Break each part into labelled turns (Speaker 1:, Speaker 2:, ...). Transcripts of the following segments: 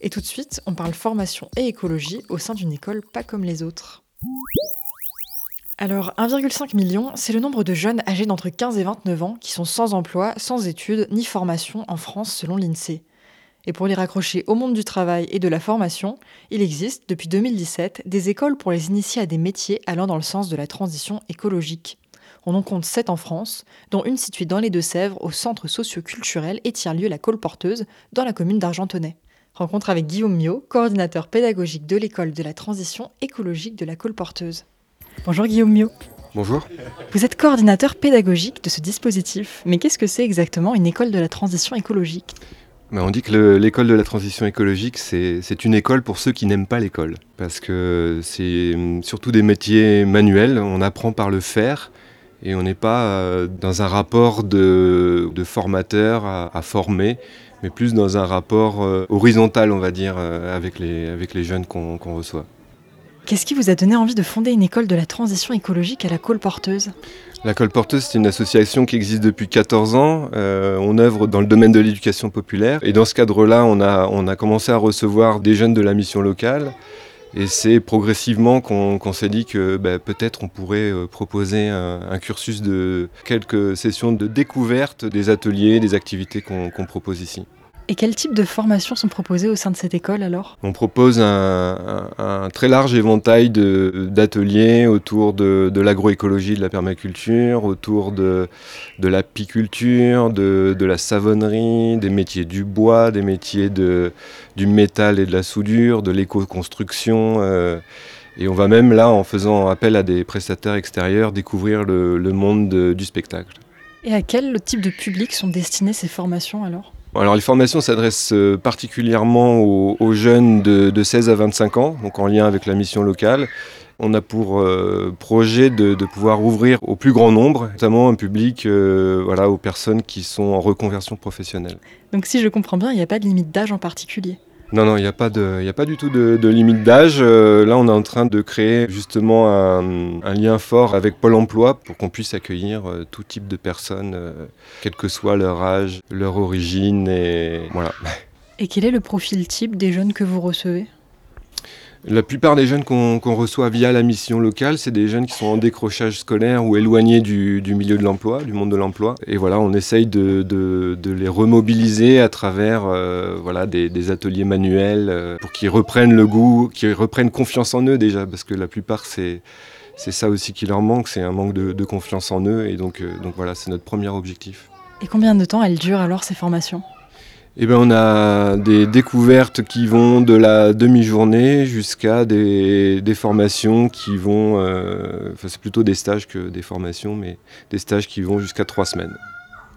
Speaker 1: Et tout de suite, on parle formation et écologie au sein d'une école pas comme les autres. Alors, 1,5 million, c'est le nombre de jeunes âgés d'entre 15 et 29 ans qui sont sans emploi, sans études ni formation en France selon l'INSEE. Et pour les raccrocher au monde du travail et de la formation, il existe, depuis 2017, des écoles pour les initier à des métiers allant dans le sens de la transition écologique. On en compte 7 en France, dont une située dans les Deux-Sèvres au centre socio-culturel et tiers-lieu La Colporteuse, dans la commune d'Argentonnay. Rencontre avec Guillaume Mio, coordinateur pédagogique de l'école de la transition écologique de La Colporteuse. Bonjour Guillaume Mio.
Speaker 2: Bonjour.
Speaker 1: Vous êtes coordinateur pédagogique de ce dispositif, mais qu'est-ce que c'est exactement une école de la transition écologique?
Speaker 2: Ben, on dit que l'école de la transition écologique, c'est une école pour ceux qui n'aiment pas l'école. Parce que c'est hum, surtout des métiers manuels, on apprend par le faire et on n'est pas euh, dans un rapport de, formateur à, former, mais plus dans un rapport euh, horizontal, on va dire, euh, avec, les, avec les jeunes qu'on reçoit.
Speaker 1: Qu'est-ce qui vous a donné envie de fonder une école de la transition écologique à la Colporteuse
Speaker 2: La Colporteuse, c'est une association qui existe depuis 14 ans. Euh, on œuvre dans le domaine de l'éducation populaire. Et dans ce cadre-là, on a, on a commencé à recevoir des jeunes de la mission locale. Et c'est progressivement qu'on s'est dit que ben, peut-être on pourrait euh, proposer un, cursus de quelques sessions de découverte des ateliers, des activités qu'on propose ici.
Speaker 1: Et quel type de formations sont proposées au sein de cette école alors?
Speaker 2: On propose un, très large éventail d'ateliers autour de, l'agroécologie, de la permaculture, autour de, de l'apiculture, de, la savonnerie, des métiers du bois, des métiers du métal et de la soudure, de l'éco-construction. Euh, et on va même là, en faisant appel à des prestataires extérieurs, découvrir le, le monde du spectacle.
Speaker 1: Et à quel type de public sont destinées ces formations alors?
Speaker 2: Alors les formations s'adressent euh, particulièrement aux, jeunes de, 16 à 25 ans, donc en lien avec la mission locale. On a pour euh, projet de, pouvoir ouvrir au plus grand nombre, notamment un public euh, voilà, aux personnes qui sont en reconversion professionnelle.
Speaker 1: Donc si je comprends bien, il n'y a pas de limite d'âge en particulier?
Speaker 2: Non, non, il n'y a, pas a pas du tout de, limite d'âge. Euh, là, on est en train de créer justement un, lien fort avec Pôle emploi pour qu'on puisse accueillir euh, tout type de personnes, euh, quel que soit leur âge, leur origine. Et, voilà.
Speaker 1: et quel est le profil type des jeunes que vous recevez?
Speaker 2: La plupart des jeunes qu'on reçoit via la mission locale, c'est des jeunes qui sont en décrochage scolaire ou éloignés du, milieu de l'emploi, du monde de l'emploi. Et voilà, on essaye de, les remobiliser à travers euh, voilà, des, ateliers manuels euh, pour qu'ils reprennent le goût, qu'ils reprennent confiance en eux déjà, parce que la plupart, c'est ça aussi qui leur manque, c'est un manque de, confiance en eux. Et donc, euh, donc voilà, c'est notre premier objectif.
Speaker 1: Et combien de temps elles durent alors ces formations?
Speaker 2: Eh ben, on a des découvertes qui vont de la demi-journée jusqu'à des, formations qui vont, euh, enfin c'est plutôt des stages que des formations, mais des stages qui vont jusqu'à trois semaines.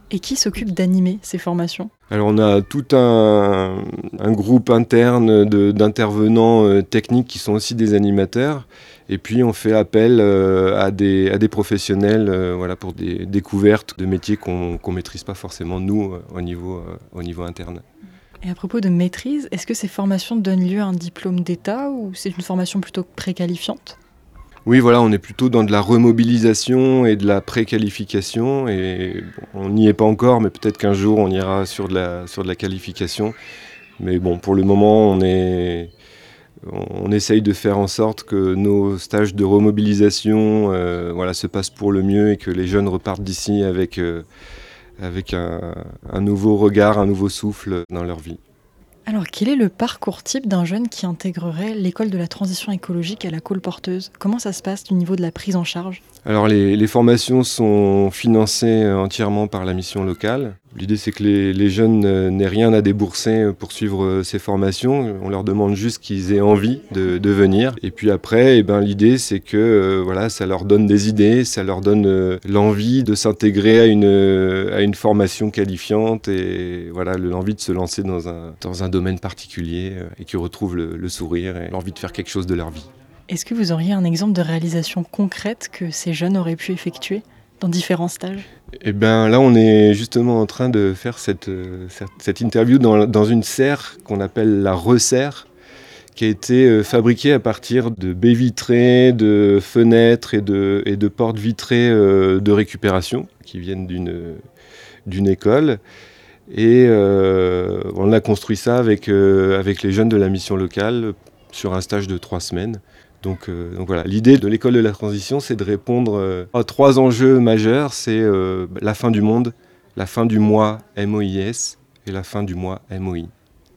Speaker 1: Et qui s'occupe d'animer ces formations?
Speaker 2: Alors on a tout un, groupe interne d'intervenants euh, techniques qui sont aussi des animateurs. Et puis on fait appel euh, à, des, à des professionnels euh, voilà, pour des découvertes de métiers qu'on ne maîtrise pas forcément nous au, niveau, au niveau interne.
Speaker 1: Et à propos de maîtrise, est-ce que ces formations donnent lieu à un diplôme d'État ou c'est une formation plutôt préqualifiante?
Speaker 2: Oui, voilà, on est plutôt dans de la remobilisation et de la préqualification. Et on n'y est pas encore, mais peut-être qu'un jour on ira sur de, la, qualification. Mais bon, pour le moment, on est, on essaye de faire en sorte que nos stages de remobilisation euh, se passent pour le mieux et que les jeunes repartent d'ici avec, euh, avec un, nouveau regard, un nouveau souffle dans leur vie.
Speaker 1: Alors, quel est le parcours type d'un jeune qui intégrerait l'école de la transition écologique à la colporteuse Comment ça se passe du niveau de la prise en charge?
Speaker 2: Alors, les, formations sont financées entièrement par la mission locale. L'idée, c'est que les, jeunes n'aient rien à débourser pour suivre euh, ces formations. On leur demande juste qu'ils aient envie de, venir. Et puis après, eh ben, l'idée, c'est que euh, voilà, ça leur donne des idées, ça leur donne euh, l'envie de s'intégrer à une, à une formation qualifiante et voilà, l'envie de se lancer dans un, dans un domaine particulier et qu'ils retrouvent le sourire et l'envie de faire quelque chose de leur vie.
Speaker 1: Est-ce que vous auriez un exemple de réalisation concrète que ces jeunes auraient pu effectuer? Dans différents stages
Speaker 2: Eh bien là, on est justement en train de faire cette, euh, cette interview dans, dans, une serre qu'on appelle la resserre, qui a été euh, fabriquée à partir de baies vitrées, de fenêtres et de, portes vitrées euh, de récupération qui viennent d'une école. Et on a construit ça avec, avec les jeunes de la mission locale sur un stage de trois semaines. Donc, euh, donc voilà, l'idée de l'école de la transition, c'est de répondre à trois enjeux majeurs. C'est la fin du monde, la fin du mois MOIS et la fin du mois MOI.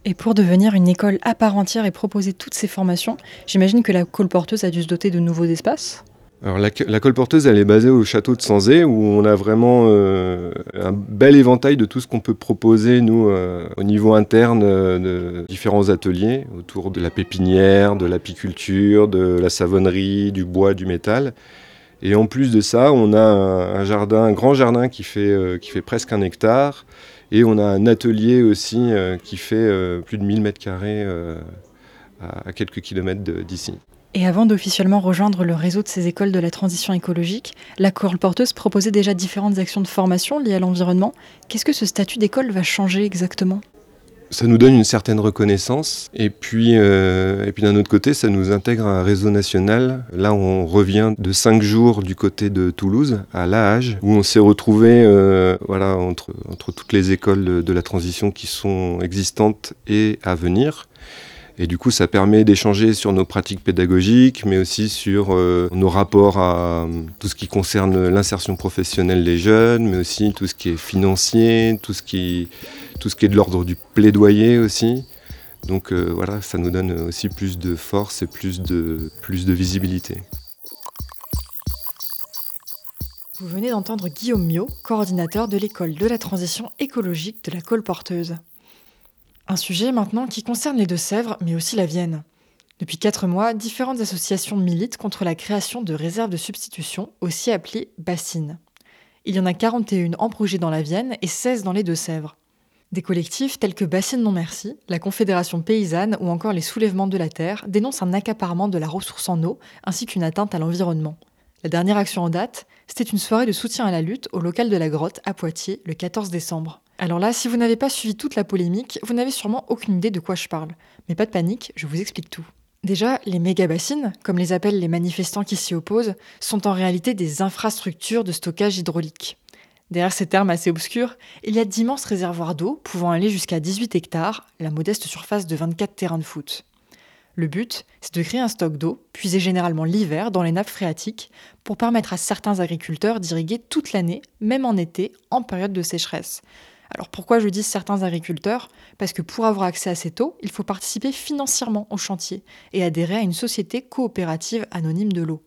Speaker 1: Et pour devenir une école à part entière et proposer toutes ces formations, j'imagine que la colporteuse a dû se doter de nouveaux espaces?
Speaker 2: Alors la, la, colporteuse, elle est basée au château de Sanzé, où on a vraiment euh, un bel éventail de tout ce qu'on peut proposer, nous, euh, au niveau interne, euh, de différents ateliers, autour de la pépinière, de l'apiculture, de la savonnerie, du bois, du métal. Et en plus de ça, on a un, jardin, un grand jardin qui fait, qui fait presque un hectare, et on a un atelier aussi qui fait plus de 1000 mètres carrés à quelques kilomètres d'ici.
Speaker 1: Et avant d'officiellement rejoindre le réseau de ces écoles de la transition écologique, la porteuse proposait déjà différentes actions de formation liées à l'environnement. Qu'est-ce que ce statut d'école va changer exactement?
Speaker 2: Ça nous donne une certaine reconnaissance et puis, euh, et puis d'un autre côté, ça nous intègre à un réseau national. Là, on revient de cinq jours du côté de Toulouse, à La Hage, où on s'est retrouvé euh, voilà, entre, entre toutes les écoles de, de la transition qui sont existantes et à venir. Et du coup, ça permet d'échanger sur nos pratiques pédagogiques, mais aussi sur euh, nos rapports à euh, tout ce qui concerne l'insertion professionnelle des jeunes, mais aussi tout ce qui est financier, tout ce qui, tout ce qui est de l'ordre du plaidoyer aussi. Donc euh, voilà, ça nous donne aussi plus de force et plus de, plus de visibilité.
Speaker 1: Vous venez d'entendre Guillaume Mio, coordinateur de l'école de la transition écologique de la colporteuse. Un sujet maintenant qui concerne les Deux-Sèvres, mais aussi la Vienne. Depuis quatre mois, différentes associations militent contre la création de réserves de substitution, aussi appelées bassines. Il y en a 41 en projet dans la Vienne et 16 dans les Deux-Sèvres. Des collectifs tels que Bassine Non Merci, la Confédération paysanne ou encore les Soulèvements de la Terre dénoncent un accaparement de la ressource en eau ainsi qu'une atteinte à l'environnement. La dernière action en date, c'était une soirée de soutien à la lutte au local de la Grotte à Poitiers le 14 décembre. Alors là, si vous n'avez pas suivi toute la polémique, vous n'avez sûrement aucune idée de quoi je parle. Mais pas de panique, je vous explique tout. Déjà, les méga-bassines, comme les appellent les manifestants qui s'y opposent, sont en réalité des infrastructures de stockage hydraulique. Derrière ces termes assez obscurs, il y a d'immenses réservoirs d'eau pouvant aller jusqu'à 18 hectares, la modeste surface de 24 terrains de foot. Le but, c'est de créer un stock d'eau, puisé généralement l'hiver dans les nappes phréatiques, pour permettre à certains agriculteurs d'irriguer toute l'année, même en été, en période de sécheresse, alors pourquoi je dis certains agriculteurs? Parce que pour avoir accès à cette eau, il faut participer financièrement au chantier et adhérer à une société coopérative anonyme de l'eau.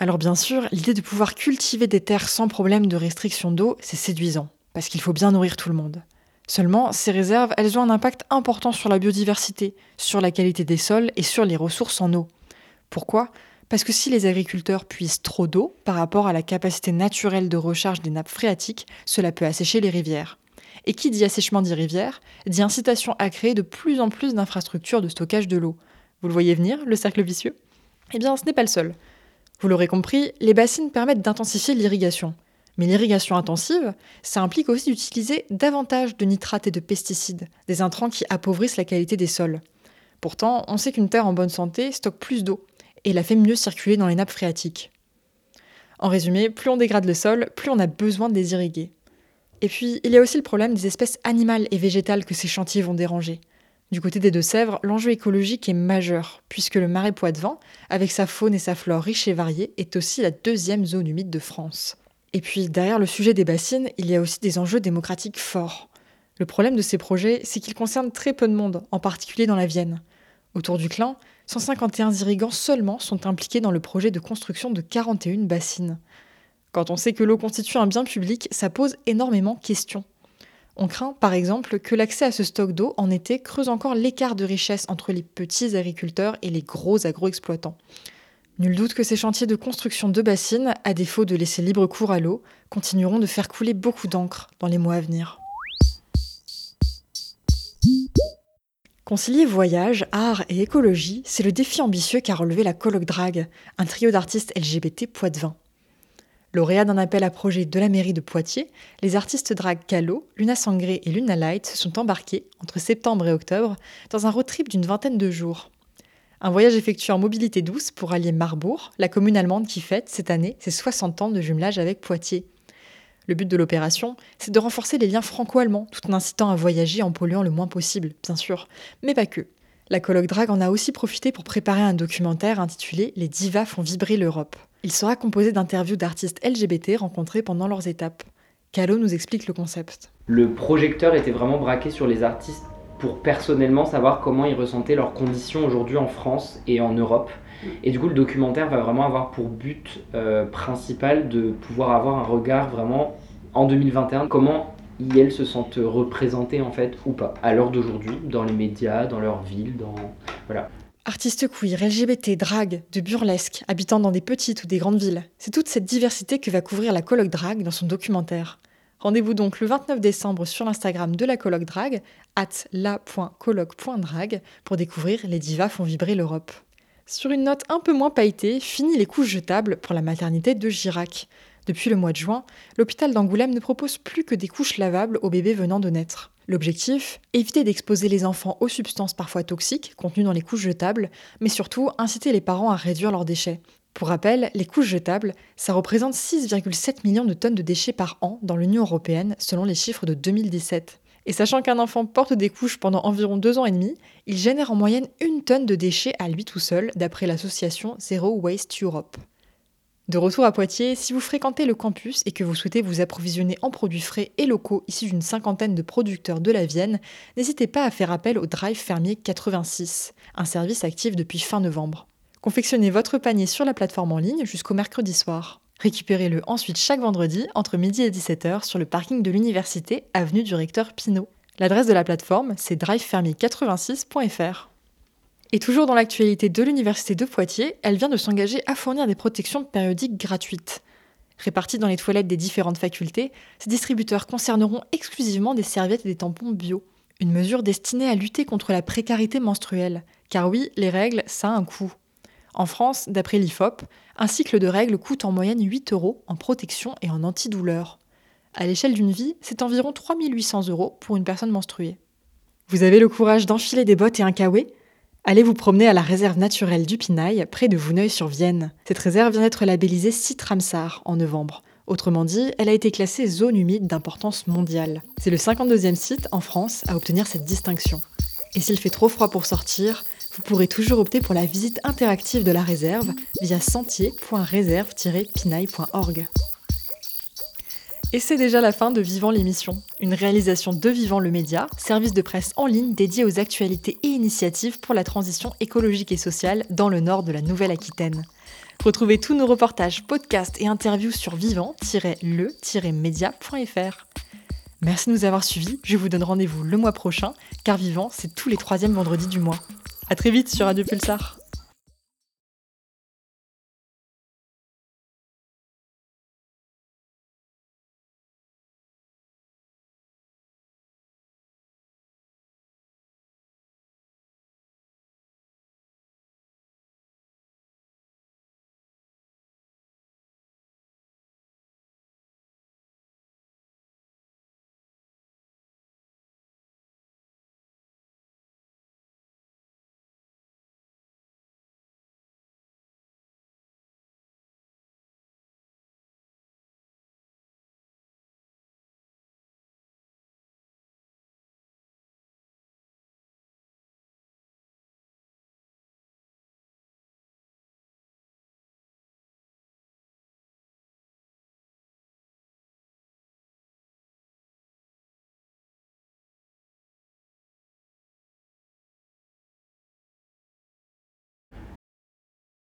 Speaker 1: Alors bien sûr, l'idée de pouvoir cultiver des terres sans problème de restriction d'eau, c'est séduisant, parce qu'il faut bien nourrir tout le monde. Seulement, ces réserves, elles ont un impact important sur la biodiversité, sur la qualité des sols et sur les ressources en eau. Pourquoi? Parce que si les agriculteurs puissent trop d'eau par rapport à la capacité naturelle de recharge des nappes phréatiques, cela peut assécher les rivières. Et qui dit assèchement dit rivière, dit incitation à créer de plus en plus d'infrastructures de stockage de l'eau. Vous le voyez venir, le cercle vicieux? Eh bien, ce n'est pas le seul. Vous l'aurez compris, les bassines permettent d'intensifier l'irrigation. Mais l'irrigation intensive, ça implique aussi d'utiliser davantage de nitrates et de pesticides, des intrants qui appauvrissent la qualité des sols. Pourtant, on sait qu'une terre en bonne santé stocke plus d'eau et la fait mieux circuler dans les nappes phréatiques. En résumé, plus on dégrade le sol, plus on a besoin de les irriguer. Et puis, il y a aussi le problème des espèces animales et végétales que ces chantiers vont déranger. Du côté des Deux-Sèvres, l'enjeu écologique est majeur, puisque le marais Poitevin, avec sa faune et sa flore riches et variées, est aussi la deuxième zone humide de France. Et puis, derrière le sujet des bassines, il y a aussi des enjeux démocratiques forts. Le problème de ces projets, c'est qu'ils concernent très peu de monde, en particulier dans la Vienne. Autour du Clin, 151 irrigants seulement sont impliqués dans le projet de construction de 41 bassines. Quand on sait que l'eau constitue un bien public, ça pose énormément de questions. On craint, par exemple, que l'accès à ce stock d'eau en été creuse encore l'écart de richesse entre les petits agriculteurs et les gros agro-exploitants. Nul doute que ces chantiers de construction de bassines, à défaut de laisser libre cours à l'eau, continueront de faire couler beaucoup d'encre dans les mois à venir. Concilier voyage, art et écologie, c'est le défi ambitieux qu'a relevé la Colloque Drag, un trio d'artistes LGBT Poitvin. Lauréats d'un appel à projet de la mairie de Poitiers, les artistes drag Calo, Luna Sangré et Luna Light se sont embarqués, entre septembre et octobre, dans un road trip d'une vingtaine de jours. Un voyage effectué en mobilité douce pour allier Marbourg, la commune allemande qui fête cette année ses 60 ans de jumelage avec Poitiers. Le but de l'opération, c'est de renforcer les liens franco-allemands tout en incitant à voyager en polluant le moins possible, bien sûr, mais pas que. La colloque Drag en a aussi profité pour préparer un documentaire intitulé Les divas font vibrer l'Europe. Il sera composé d'interviews d'artistes LGBT rencontrés pendant leurs étapes. Calo nous explique le concept.
Speaker 3: Le projecteur était vraiment braqué sur les artistes pour personnellement savoir comment ils ressentaient leurs conditions aujourd'hui en France et en Europe. Et du coup, le documentaire va vraiment avoir pour but euh, principal de pouvoir avoir un regard vraiment en 2021, comment ils, elles se sentent représentées en fait ou pas, à l'heure d'aujourd'hui, dans les médias, dans leur ville, dans... Voilà.
Speaker 1: Artistes queer, LGBT, drag, de burlesque, habitant dans des petites ou des grandes villes, c'est toute cette diversité que va couvrir la colloque drag dans son documentaire. Rendez-vous donc le 29 décembre sur l'Instagram de la colloque drag, at la.colloque.drag, pour découvrir Les divas font vibrer l'Europe. Sur une note un peu moins pailletée, fini les couches jetables pour la maternité de Girac. Depuis le mois de juin, l'hôpital d'Angoulême ne propose plus que des couches lavables aux bébés venant de naître. L'objectif Éviter d'exposer les enfants aux substances parfois toxiques contenues dans les couches jetables, mais surtout inciter les parents à réduire leurs déchets. Pour rappel, les couches jetables, ça représente 6,7 millions de tonnes de déchets par an dans l'Union européenne, selon les chiffres de 2017. Et sachant qu'un enfant porte des couches pendant environ deux ans et demi, il génère en moyenne une tonne de déchets à lui tout seul, d'après l'association Zero Waste Europe. De retour à Poitiers, si vous fréquentez le campus et que vous souhaitez vous approvisionner en produits frais et locaux issus d'une cinquantaine de producteurs de la Vienne, n'hésitez pas à faire appel au Drive Fermier 86, un service actif depuis fin novembre. Confectionnez votre panier sur la plateforme en ligne jusqu'au mercredi soir. Récupérez-le ensuite chaque vendredi entre midi et 17h sur le parking de l'université, avenue du recteur Pinault. L'adresse de la plateforme, c'est drivefermier86.fr. Et toujours dans l'actualité de l'Université de Poitiers, elle vient de s'engager à fournir des protections périodiques gratuites. Réparties dans les toilettes des différentes facultés, ces distributeurs concerneront exclusivement des serviettes et des tampons bio. Une mesure destinée à lutter contre la précarité menstruelle. Car oui, les règles, ça a un coût. En France, d'après l'IFOP, un cycle de règles coûte en moyenne 8 euros en protection et en antidouleur. À l'échelle d'une vie, c'est environ 3800 euros pour une personne menstruée. Vous avez le courage d'enfiler des bottes et un kawé Allez vous promener à la réserve naturelle du Pinail, près de Vouneuil-sur-Vienne. Cette réserve vient d'être labellisée site Ramsar en novembre. Autrement dit, elle a été classée zone humide d'importance mondiale. C'est le 52e site en France à obtenir cette distinction. Et s'il fait trop froid pour sortir, vous pourrez toujours opter pour la visite interactive de la réserve via sentier.réserve-pinail.org. Et c'est déjà la fin de Vivant l'émission, une réalisation de Vivant le Média, service de presse en ligne dédié aux actualités et initiatives pour la transition écologique et sociale dans le nord de la Nouvelle-Aquitaine. Retrouvez tous nos reportages, podcasts et interviews sur vivant-le-média.fr. Merci de nous avoir suivis, je vous donne rendez-vous le mois prochain, car Vivant, c'est tous les troisièmes vendredis du mois. A très vite sur Radio Pulsar.